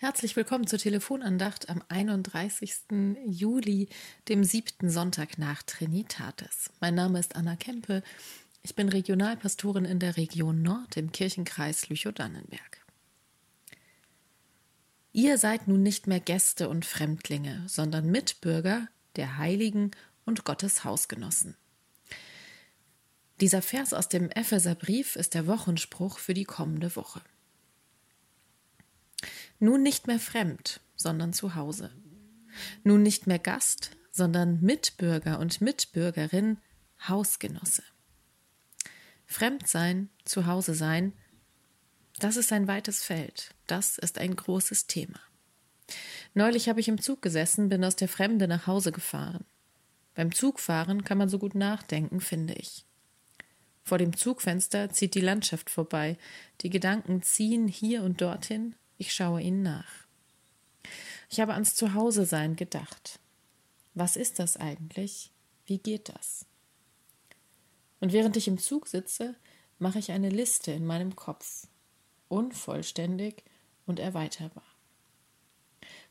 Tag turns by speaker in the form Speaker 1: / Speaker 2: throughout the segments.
Speaker 1: Herzlich willkommen zur Telefonandacht am 31. Juli, dem siebten Sonntag nach Trinitatis. Mein Name ist Anna Kempe. Ich bin Regionalpastorin in der Region Nord im Kirchenkreis Lüchow-Dannenberg. Ihr seid nun nicht mehr Gäste und Fremdlinge, sondern Mitbürger der Heiligen und Gottes Hausgenossen. Dieser Vers aus dem Epheserbrief ist der Wochenspruch für die kommende Woche. Nun nicht mehr fremd, sondern zu Hause. Nun nicht mehr Gast, sondern Mitbürger und Mitbürgerin, Hausgenosse. Fremd sein, zu Hause sein, das ist ein weites Feld, das ist ein großes Thema. Neulich habe ich im Zug gesessen, bin aus der Fremde nach Hause gefahren. Beim Zugfahren kann man so gut nachdenken, finde ich. Vor dem Zugfenster zieht die Landschaft vorbei, die Gedanken ziehen hier und dorthin, ich schaue ihnen nach. Ich habe ans Zuhause-Sein gedacht. Was ist das eigentlich? Wie geht das? Und während ich im Zug sitze, mache ich eine Liste in meinem Kopf. Unvollständig und erweiterbar.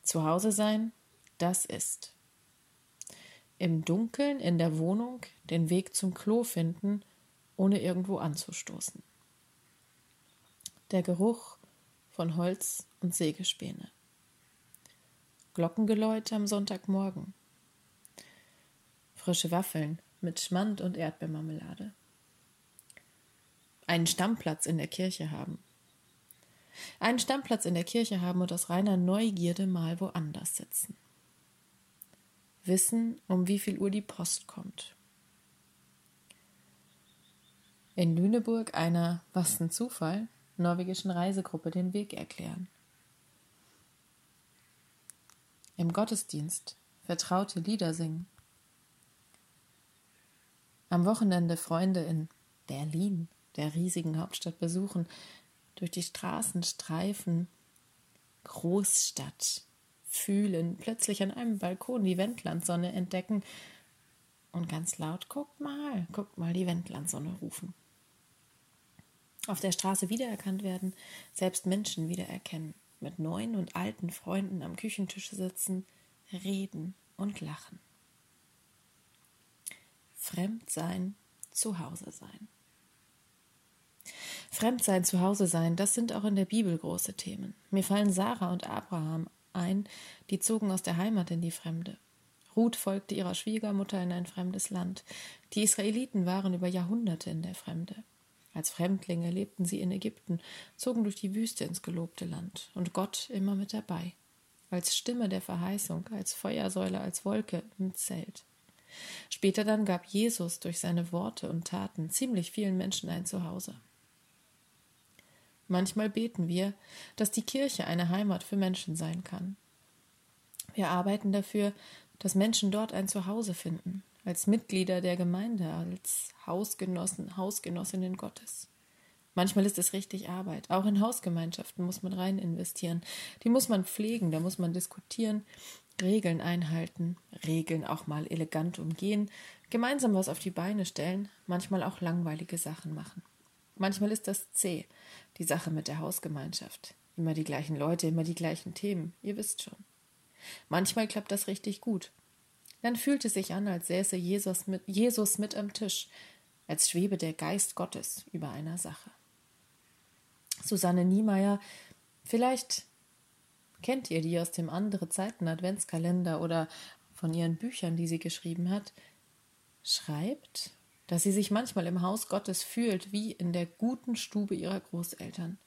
Speaker 1: Zuhause sein, das ist. Im Dunkeln in der Wohnung den Weg zum Klo finden, ohne irgendwo anzustoßen. Der Geruch von Holz und Sägespäne. Glockengeläute am Sonntagmorgen. Frische Waffeln mit Schmand und Erdbeermarmelade. Einen Stammplatz in der Kirche haben. Einen Stammplatz in der Kirche haben und aus reiner Neugierde mal woanders sitzen. Wissen, um wie viel Uhr die Post kommt. In Lüneburg einer, was ein Zufall, norwegischen Reisegruppe den Weg erklären. Im Gottesdienst vertraute Lieder singen. Am Wochenende Freunde in Berlin, der riesigen Hauptstadt, besuchen, durch die Straßen streifen, Großstadt fühlen, plötzlich an einem Balkon die Wendlandsonne entdecken. Und ganz laut, guckt mal, guckt mal die Wendlandsonne rufen auf der Straße wiedererkannt werden, selbst Menschen wiedererkennen, mit neuen und alten Freunden am Küchentisch sitzen, reden und lachen. Fremd sein, zu Hause sein. Fremd sein, zu Hause sein, das sind auch in der Bibel große Themen. Mir fallen Sarah und Abraham ein, die zogen aus der Heimat in die Fremde. Ruth folgte ihrer Schwiegermutter in ein fremdes Land. Die Israeliten waren über Jahrhunderte in der Fremde. Als Fremdlinge lebten sie in Ägypten, zogen durch die Wüste ins gelobte Land und Gott immer mit dabei, als Stimme der Verheißung, als Feuersäule, als Wolke im Zelt. Später dann gab Jesus durch seine Worte und Taten ziemlich vielen Menschen ein Zuhause. Manchmal beten wir, dass die Kirche eine Heimat für Menschen sein kann. Wir arbeiten dafür, dass Menschen dort ein Zuhause finden, als Mitglieder der Gemeinde, als Hausgenossen, Hausgenossinnen Gottes. Manchmal ist es richtig Arbeit. Auch in Hausgemeinschaften muss man rein investieren. Die muss man pflegen, da muss man diskutieren, Regeln einhalten, Regeln auch mal elegant umgehen, gemeinsam was auf die Beine stellen, manchmal auch langweilige Sachen machen. Manchmal ist das zäh, die Sache mit der Hausgemeinschaft. Immer die gleichen Leute, immer die gleichen Themen, ihr wisst schon. Manchmal klappt das richtig gut. Dann es sich an, als säße Jesus mit, Jesus mit am Tisch, als schwebe der Geist Gottes über einer Sache. Susanne Niemeyer, vielleicht kennt ihr die aus dem andere Zeiten Adventskalender oder von ihren Büchern, die sie geschrieben hat, schreibt, dass sie sich manchmal im Haus Gottes fühlt wie in der guten Stube ihrer Großeltern,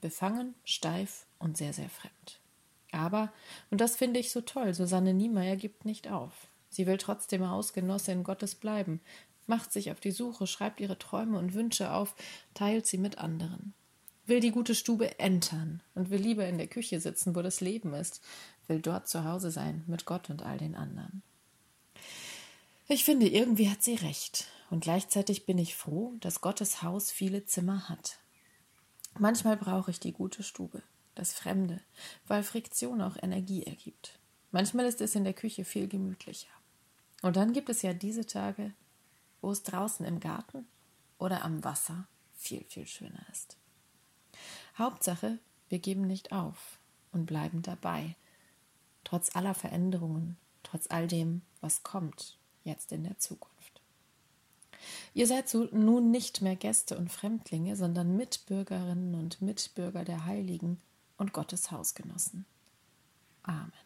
Speaker 1: befangen, steif und sehr, sehr fremd. Aber, und das finde ich so toll, Susanne Niemeyer gibt nicht auf. Sie will trotzdem Hausgenossin Gottes bleiben, macht sich auf die Suche, schreibt ihre Träume und Wünsche auf, teilt sie mit anderen. Will die gute Stube entern und will lieber in der Küche sitzen, wo das Leben ist, will dort zu Hause sein mit Gott und all den anderen. Ich finde, irgendwie hat sie recht, und gleichzeitig bin ich froh, dass Gottes Haus viele Zimmer hat. Manchmal brauche ich die gute Stube, das Fremde, weil Friktion auch Energie ergibt. Manchmal ist es in der Küche viel gemütlicher. Und dann gibt es ja diese Tage, wo es draußen im Garten oder am Wasser viel, viel schöner ist. Hauptsache, wir geben nicht auf. und bleiben dabei, trotz aller Veränderungen, trotz all dem, was kommt jetzt in der Zukunft. Ihr seid nun nicht mehr Gäste und Fremdlinge, sondern Mitbürgerinnen und Mitbürger der Heiligen und Gottes Hausgenossen. Amen.